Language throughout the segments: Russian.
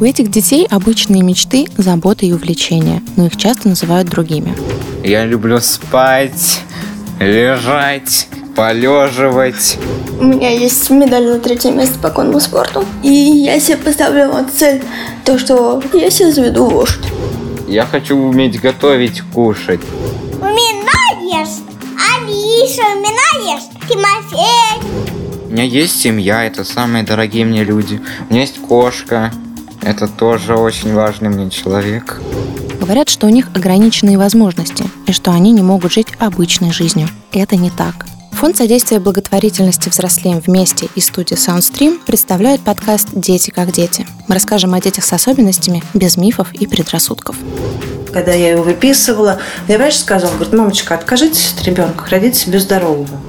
У этих детей обычные мечты, заботы и увлечения, но их часто называют другими. Я люблю спать, лежать, полеживать. У меня есть медаль на третье место по конному спорту. И я себе поставила цель, то, что я себе заведу лошадь. Я хочу уметь готовить, кушать. У меня есть Алиса, у меня есть Тимофей. У меня есть семья, это самые дорогие мне люди. У меня есть кошка, это тоже очень важный мне человек. Говорят, что у них ограниченные возможности и что они не могут жить обычной жизнью. Это не так. Фонд содействия благотворительности «Взрослеем вместе» и студия Soundstream представляют подкаст «Дети как дети». Мы расскажем о детях с особенностями без мифов и предрассудков. Когда я его выписывала, мне врач сказал, говорит, мамочка, откажитесь от ребенка, родите себе здорового.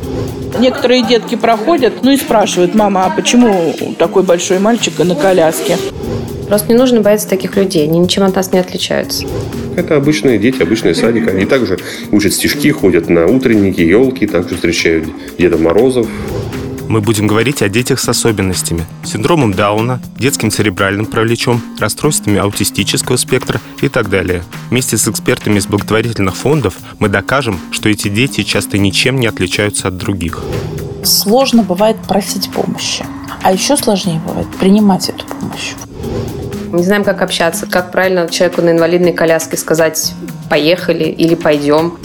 Некоторые детки проходят, ну и спрашивают, мама, а почему такой большой мальчик на коляске? Просто не нужно бояться таких людей, они ничем от нас не отличаются. Это обычные дети, обычный садик. Они также учат стишки, ходят на утренники, елки, также встречают Деда Морозов. Мы будем говорить о детях с особенностями, синдромом Дауна, детским церебральным параличом, расстройствами аутистического спектра и так далее. Вместе с экспертами из благотворительных фондов мы докажем, что эти дети часто ничем не отличаются от других. Сложно бывает просить помощи, а еще сложнее бывает принимать эту помощь. Не знаем, как общаться, как правильно человеку на инвалидной коляске сказать «поехали» или «пойдем».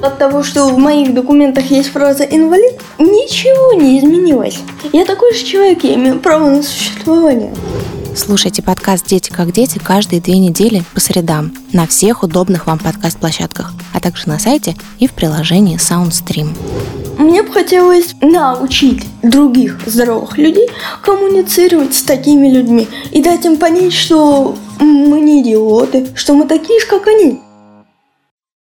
От того, что в моих документах есть фраза «инвалид», ничего не изменилось. Я такой же человек, я имею право на существование. Слушайте подкаст «Дети как дети» каждые две недели по средам на всех удобных вам подкаст-площадках, а также на сайте и в приложении SoundStream. Мне бы хотелось научить других здоровых людей коммуницировать с такими людьми и дать им понять, что мы не идиоты, что мы такие же, как они.